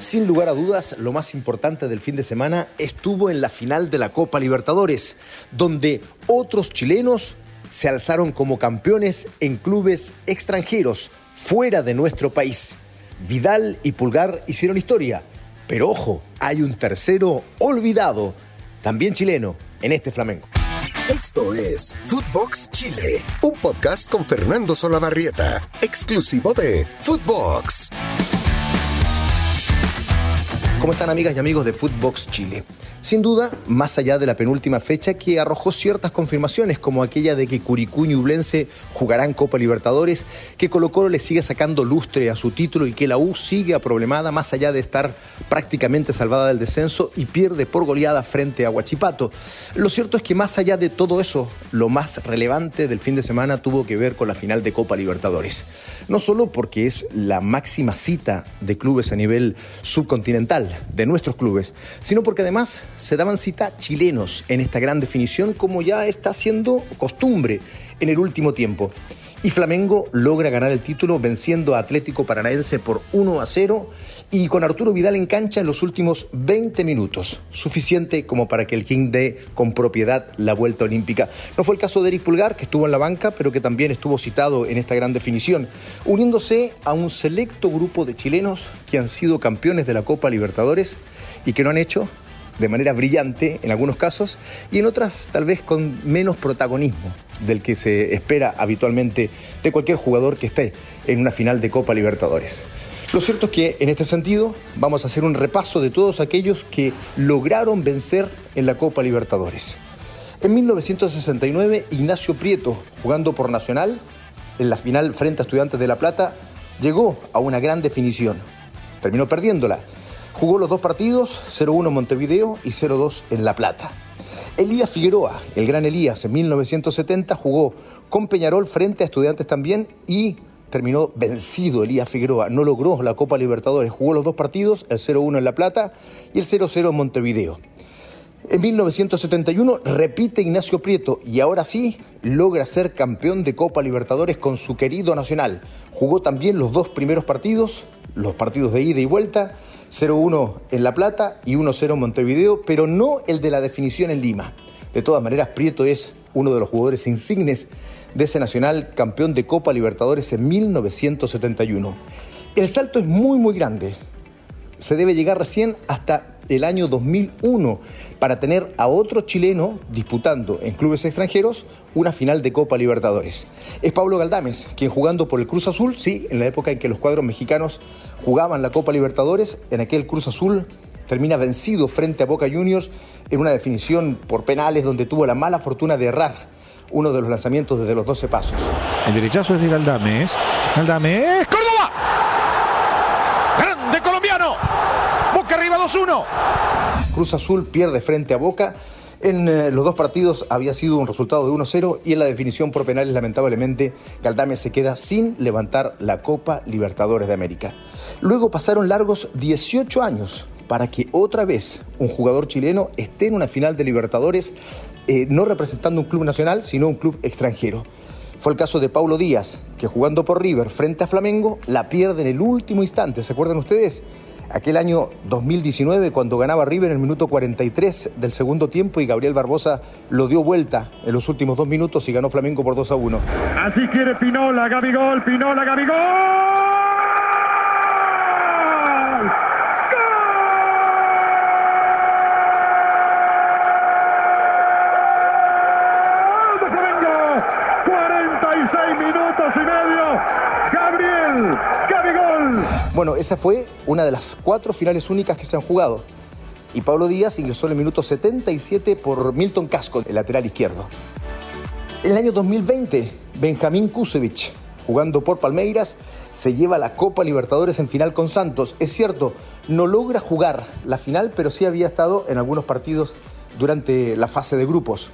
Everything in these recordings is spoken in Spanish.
Sin lugar a dudas, lo más importante del fin de semana estuvo en la final de la Copa Libertadores, donde otros chilenos se alzaron como campeones en clubes extranjeros fuera de nuestro país. Vidal y Pulgar hicieron historia, pero ojo, hay un tercero olvidado, también chileno, en este Flamengo. Esto es Footbox Chile, un podcast con Fernando Solabarrieta, exclusivo de Footbox. ¿Cómo están amigas y amigos de Footbox Chile? Sin duda, más allá de la penúltima fecha que arrojó ciertas confirmaciones, como aquella de que Curicú y Ublense jugarán Copa Libertadores, que Colo Colo le sigue sacando lustre a su título y que la U sigue aproblemada más allá de estar prácticamente salvada del descenso y pierde por goleada frente a Huachipato. Lo cierto es que más allá de todo eso, lo más relevante del fin de semana tuvo que ver con la final de Copa Libertadores. No solo porque es la máxima cita de clubes a nivel subcontinental, de nuestros clubes, sino porque además se daban cita chilenos en esta gran definición como ya está siendo costumbre en el último tiempo. Y Flamengo logra ganar el título venciendo a Atlético Paranaense por 1 a 0 y con Arturo Vidal en cancha en los últimos 20 minutos, suficiente como para que el King dé con propiedad la vuelta olímpica. No fue el caso de Eric Pulgar, que estuvo en la banca, pero que también estuvo citado en esta gran definición, uniéndose a un selecto grupo de chilenos que han sido campeones de la Copa Libertadores y que lo han hecho de manera brillante en algunos casos y en otras tal vez con menos protagonismo del que se espera habitualmente de cualquier jugador que esté en una final de Copa Libertadores. Lo cierto es que en este sentido vamos a hacer un repaso de todos aquellos que lograron vencer en la Copa Libertadores. En 1969, Ignacio Prieto, jugando por Nacional, en la final frente a Estudiantes de La Plata, llegó a una gran definición. Terminó perdiéndola Jugó los dos partidos, 0-1 en Montevideo y 0-2 en La Plata. Elías Figueroa, el gran Elías, en 1970 jugó con Peñarol frente a Estudiantes también y terminó vencido Elías Figueroa. No logró la Copa Libertadores. Jugó los dos partidos, el 0-1 en La Plata y el 0-0 en Montevideo. En 1971 repite Ignacio Prieto y ahora sí logra ser campeón de Copa Libertadores con su querido Nacional. Jugó también los dos primeros partidos, los partidos de ida y vuelta, 0-1 en La Plata y 1-0 en Montevideo, pero no el de la definición en Lima. De todas maneras, Prieto es uno de los jugadores insignes de ese nacional campeón de Copa Libertadores en 1971. El salto es muy, muy grande. Se debe llegar recién hasta el año 2001 para tener a otro chileno disputando en clubes extranjeros una final de Copa Libertadores. Es Pablo Galdames, quien jugando por el Cruz Azul, sí, en la época en que los cuadros mexicanos jugaban la Copa Libertadores, en aquel Cruz Azul termina vencido frente a Boca Juniors en una definición por penales donde tuvo la mala fortuna de errar uno de los lanzamientos desde los 12 pasos. El derechazo es de Galdames. Galdames, Córdoba. Grande colombiano. Boca arriba 2-1. Cruz Azul pierde frente a Boca. En eh, los dos partidos había sido un resultado de 1-0 y en la definición por penales lamentablemente Galdame se queda sin levantar la Copa Libertadores de América. Luego pasaron largos 18 años para que otra vez un jugador chileno esté en una final de Libertadores eh, no representando un club nacional sino un club extranjero. Fue el caso de Paulo Díaz, que jugando por River frente a Flamengo la pierde en el último instante, ¿se acuerdan ustedes? Aquel año 2019 cuando ganaba River en el minuto 43 del segundo tiempo y Gabriel Barbosa lo dio vuelta en los últimos dos minutos y ganó Flamengo por 2 a 1. Así quiere Pinola, Gabigol, Pinola, Gabigol. minutos y medio. Gabriel. Bueno, esa fue una de las cuatro finales únicas que se han jugado. Y Pablo Díaz ingresó en el minuto 77 por Milton Casco, el lateral izquierdo. En el año 2020, Benjamín Kusevich, jugando por Palmeiras, se lleva la Copa Libertadores en final con Santos. Es cierto, no logra jugar la final, pero sí había estado en algunos partidos durante la fase de grupos.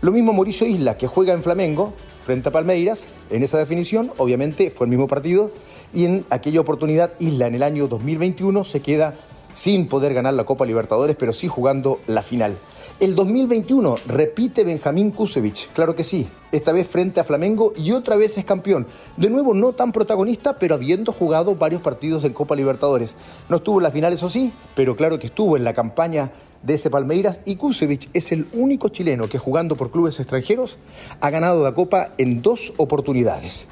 Lo mismo Mauricio Isla, que juega en Flamengo, frente a Palmeiras. En esa definición, obviamente, fue el mismo partido. Y en aquella oportunidad, Isla en el año 2021 se queda sin poder ganar la Copa Libertadores, pero sí jugando la final. El 2021 repite Benjamín Kusevich, claro que sí, esta vez frente a Flamengo y otra vez es campeón. De nuevo no tan protagonista, pero habiendo jugado varios partidos en Copa Libertadores. No estuvo en la final, eso sí, pero claro que estuvo en la campaña de ese Palmeiras y Kusevich es el único chileno que jugando por clubes extranjeros ha ganado la Copa en dos oportunidades.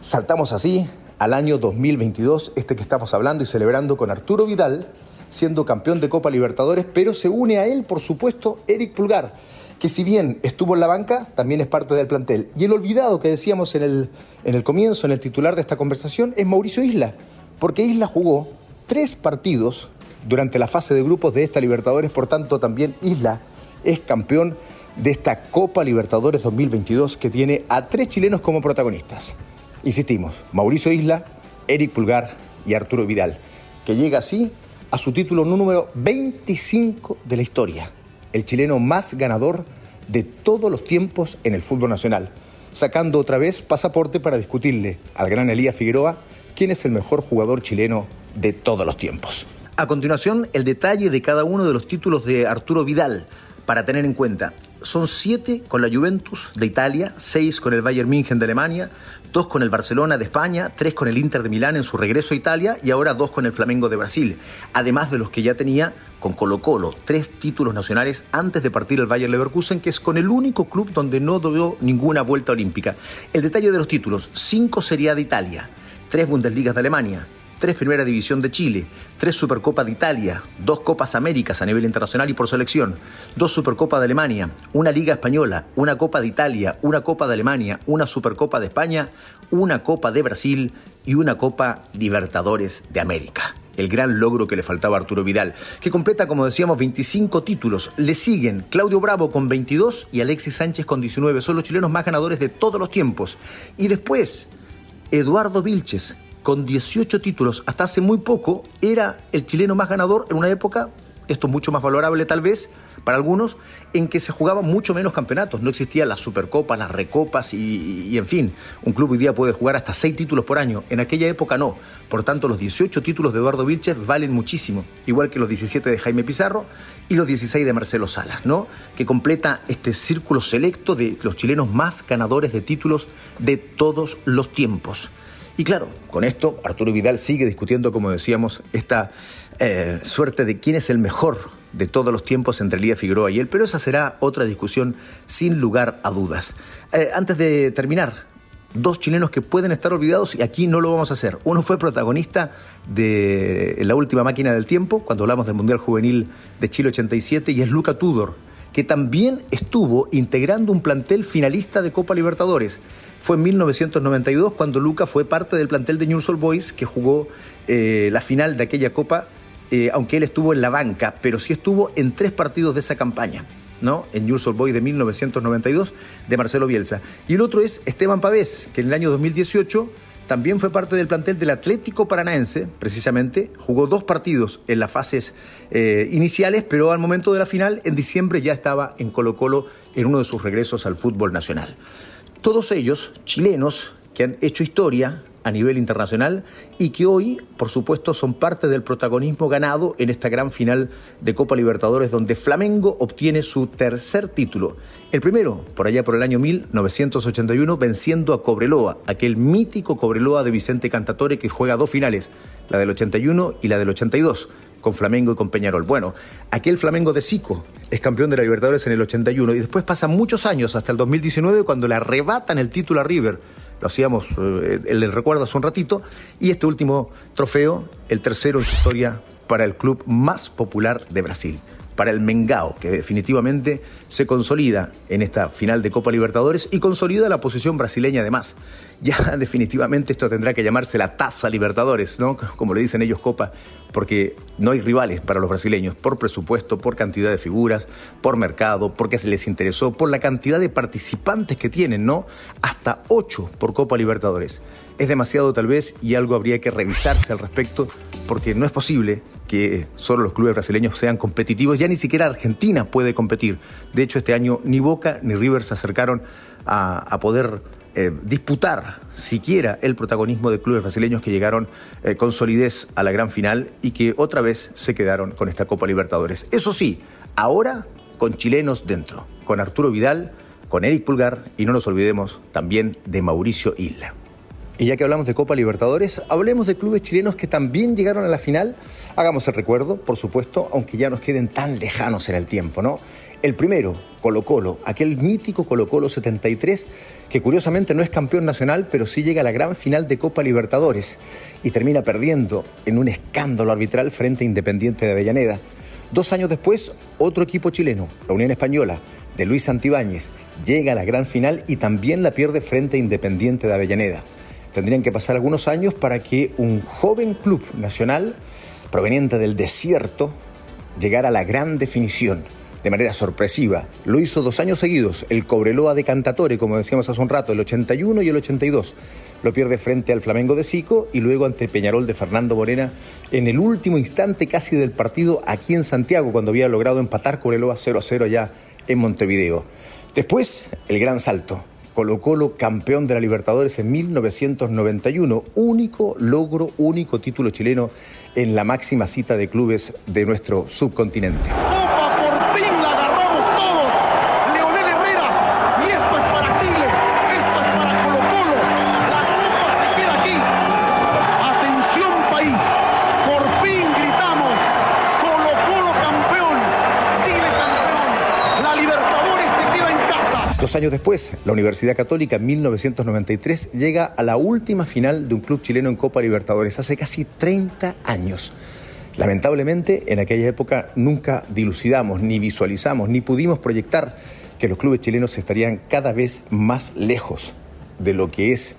Saltamos así al año 2022, este que estamos hablando y celebrando con Arturo Vidal, siendo campeón de Copa Libertadores, pero se une a él, por supuesto, Eric Pulgar, que si bien estuvo en la banca, también es parte del plantel. Y el olvidado que decíamos en el, en el comienzo, en el titular de esta conversación, es Mauricio Isla, porque Isla jugó tres partidos durante la fase de grupos de esta Libertadores, por tanto también Isla es campeón de esta Copa Libertadores 2022 que tiene a tres chilenos como protagonistas. Insistimos, Mauricio Isla, Eric Pulgar y Arturo Vidal, que llega así a su título número 25 de la historia, el chileno más ganador de todos los tiempos en el fútbol nacional, sacando otra vez pasaporte para discutirle al gran Elías Figueroa quién es el mejor jugador chileno de todos los tiempos. A continuación, el detalle de cada uno de los títulos de Arturo Vidal, para tener en cuenta. Son siete con la Juventus de Italia, seis con el Bayern München de Alemania, dos con el Barcelona de España, tres con el Inter de Milán en su regreso a Italia y ahora dos con el Flamengo de Brasil, además de los que ya tenía con Colo Colo, tres títulos nacionales antes de partir al Bayern Leverkusen, que es con el único club donde no dio ninguna vuelta olímpica. El detalle de los títulos, cinco Serie de Italia, tres Bundesligas de Alemania, tres Primera División de Chile, tres Supercopa de Italia, dos Copas Américas a nivel internacional y por selección, dos Supercopa de Alemania, una Liga Española, una Copa de Italia, una Copa de Alemania, una Supercopa de España, una Copa de Brasil y una Copa Libertadores de América el gran logro que le faltaba a Arturo Vidal, que completa, como decíamos, 25 títulos. Le siguen Claudio Bravo con 22 y Alexis Sánchez con 19. Son los chilenos más ganadores de todos los tiempos. Y después, Eduardo Vilches con 18 títulos hasta hace muy poco, era el chileno más ganador en una época, esto es mucho más valorable tal vez para algunos, en que se jugaban mucho menos campeonatos. No existían las supercopas, las recopas y, en fin, un club hoy día puede jugar hasta 6 títulos por año. En aquella época no. Por tanto, los 18 títulos de Eduardo Vilches valen muchísimo, igual que los 17 de Jaime Pizarro y los 16 de Marcelo Salas, ¿no? Que completa este círculo selecto de los chilenos más ganadores de títulos de todos los tiempos. Y claro, con esto Arturo Vidal sigue discutiendo, como decíamos, esta eh, suerte de quién es el mejor de todos los tiempos entre Elías Figueroa y él, pero esa será otra discusión sin lugar a dudas. Eh, antes de terminar, dos chilenos que pueden estar olvidados y aquí no lo vamos a hacer. Uno fue protagonista de la última máquina del tiempo, cuando hablamos del Mundial Juvenil de Chile 87, y es Luca Tudor, que también estuvo integrando un plantel finalista de Copa Libertadores fue en 1992 cuando Luca fue parte del plantel de Newell's Boys que jugó eh, la final de aquella copa, eh, aunque él estuvo en la banca, pero sí estuvo en tres partidos de esa campaña. ¿no? en Old Boys de 1992 de Marcelo Bielsa. Y el otro es Esteban Pavés, que en el año 2018 también fue parte del plantel del Atlético Paranaense, precisamente, jugó dos partidos en las fases eh, iniciales, pero al momento de la final, en diciembre, ya estaba en Colo Colo en uno de sus regresos al fútbol nacional. Todos ellos chilenos que han hecho historia a nivel internacional y que hoy, por supuesto, son parte del protagonismo ganado en esta gran final de Copa Libertadores donde Flamengo obtiene su tercer título. El primero, por allá por el año 1981, venciendo a Cobreloa, aquel mítico Cobreloa de Vicente Cantatore que juega dos finales, la del 81 y la del 82 con Flamengo y con Peñarol. Bueno, aquel Flamengo de Sico es campeón de la Libertadores en el 81 y después pasan muchos años hasta el 2019 cuando le arrebatan el título a River. Lo hacíamos, eh, el recuerdo hace un ratito. Y este último trofeo, el tercero en su historia para el club más popular de Brasil para el Mengao, que definitivamente se consolida en esta final de Copa Libertadores y consolida la posición brasileña además. Ya definitivamente esto tendrá que llamarse la Taza Libertadores, ¿no? Como le dicen ellos Copa, porque no hay rivales para los brasileños por presupuesto, por cantidad de figuras, por mercado, porque se les interesó, por la cantidad de participantes que tienen, ¿no? Hasta ocho por Copa Libertadores. Es demasiado tal vez y algo habría que revisarse al respecto porque no es posible que solo los clubes brasileños sean competitivos, ya ni siquiera Argentina puede competir. De hecho, este año ni Boca ni River se acercaron a, poder eh, disputar siquiera el protagonismo de clubes brasileños que llegaron eh, con solidez a la gran final y que otra vez se quedaron con esta Copa Libertadores. Eso sí, ahora con chilenos dentro, con Arturo Vidal, con Eric Pulgar y no nos olvidemos también de Mauricio Isla. Y ya que hablamos de Copa Libertadores, hablemos de clubes chilenos que también llegaron a la final. Hagamos el recuerdo, por supuesto, aunque ya nos queden tan lejanos en el tiempo, ¿no? El primero, Colo Colo, aquel mítico Colo Colo 73, que curiosamente no es campeón nacional, pero sí llega a la gran final de Copa Libertadores y termina perdiendo en un escándalo arbitral frente a Independiente de Avellaneda. Dos años después, otro equipo chileno, la Unión Española, de Luis Santibáñez, llega a la gran final y también la pierde frente a Independiente de Avellaneda. Tendrían que pasar algunos años para que un joven club nacional proveniente del desierto llegara a la gran definición de manera sorpresiva. Lo hizo dos años seguidos, el Cobreloa de Cantatore, como decíamos hace un rato, el 81 y el 82. Lo pierde frente al Flamengo de Sico y luego ante Peñarol de Fernando Morena en el último instante casi del partido aquí en Santiago, cuando había logrado empatar Cobreloa 0 a 0 ya en Montevideo. Después, el gran salto. Colo Colo campeón de la Libertadores en 1991, único logro, único título chileno en la máxima cita de clubes de nuestro subcontinente. Dos años después, la Universidad Católica, en 1993, llega a la última final de un club chileno en Copa Libertadores, hace casi 30 años. Lamentablemente, en aquella época nunca dilucidamos, ni visualizamos, ni pudimos proyectar que los clubes chilenos estarían cada vez más lejos de lo que es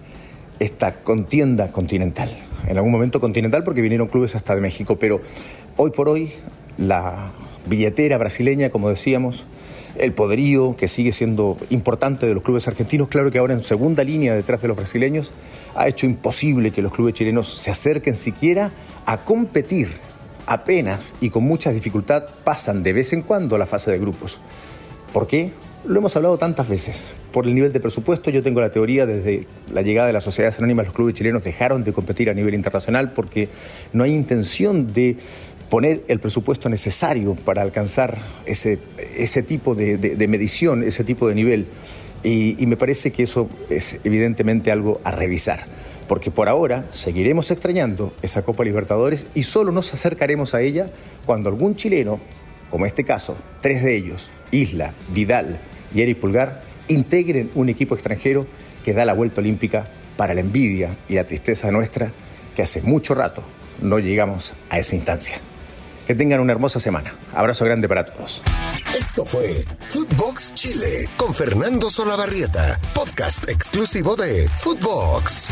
esta contienda continental. En algún momento continental porque vinieron clubes hasta de México, pero hoy por hoy la billetera brasileña, como decíamos, el poderío que sigue siendo importante de los clubes argentinos, claro que ahora en segunda línea detrás de los brasileños, ha hecho imposible que los clubes chilenos se acerquen siquiera a competir. Apenas y con mucha dificultad pasan de vez en cuando a la fase de grupos. ¿Por qué? Lo hemos hablado tantas veces. Por el nivel de presupuesto, yo tengo la teoría desde la llegada de las sociedades anónimas, los clubes chilenos dejaron de competir a nivel internacional porque no hay intención de poner el presupuesto necesario para alcanzar ese, ese tipo de, medición, ese tipo de nivel. Y, me parece que eso es evidentemente algo a revisar, porque por ahora seguiremos extrañando esa Copa Libertadores y solo nos acercaremos a ella cuando algún chileno, como este caso, tres de ellos, Isla, Vidal y Eric Pulgar, integren un equipo extranjero que da la vuelta olímpica para la envidia y la tristeza nuestra que hace mucho rato no llegamos a esa instancia. Que tengan una hermosa semana. Abrazo grande para todos. Esto fue Footbox Chile con Fernando Solabarrieta, podcast exclusivo de Footbox.